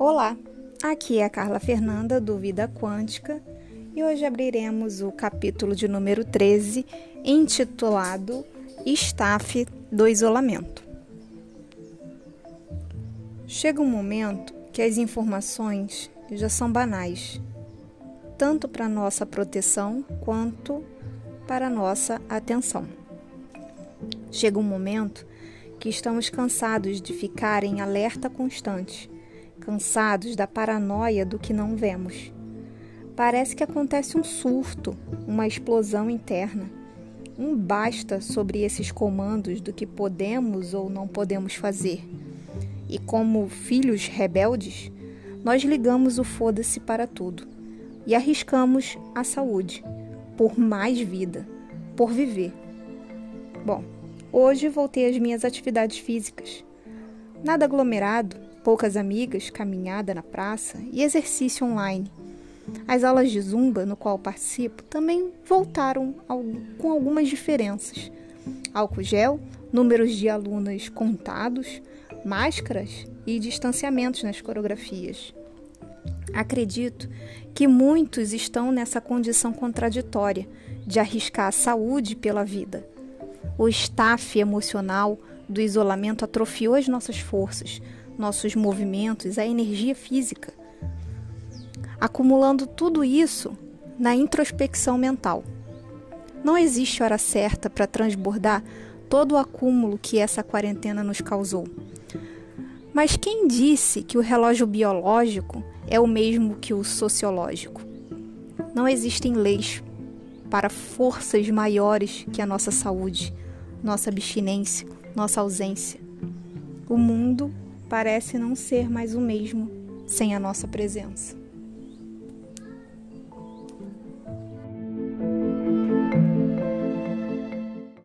Olá, aqui é a Carla Fernanda do Vida Quântica e hoje abriremos o capítulo de número 13, intitulado Staff do Isolamento. Chega um momento que as informações já são banais, tanto para nossa proteção quanto para nossa atenção. Chega um momento que estamos cansados de ficar em alerta constante cansados da paranoia do que não vemos. Parece que acontece um surto, uma explosão interna. Um basta sobre esses comandos do que podemos ou não podemos fazer. E como filhos rebeldes, nós ligamos o foda-se para tudo e arriscamos a saúde por mais vida, por viver. Bom, hoje voltei às minhas atividades físicas. Nada aglomerado, poucas amigas, caminhada na praça e exercício online. As aulas de zumba, no qual participo, também voltaram com algumas diferenças. Álcool gel, números de alunas contados, máscaras e distanciamentos nas coreografias. Acredito que muitos estão nessa condição contraditória de arriscar a saúde pela vida. O staff emocional do isolamento atrofiou as nossas forças, nossos movimentos, a energia física, acumulando tudo isso na introspecção mental. Não existe hora certa para transbordar todo o acúmulo que essa quarentena nos causou. Mas quem disse que o relógio biológico é o mesmo que o sociológico? Não existem leis para forças maiores que a nossa saúde, nossa abstinência, nossa ausência. O mundo parece não ser mais o mesmo sem a nossa presença.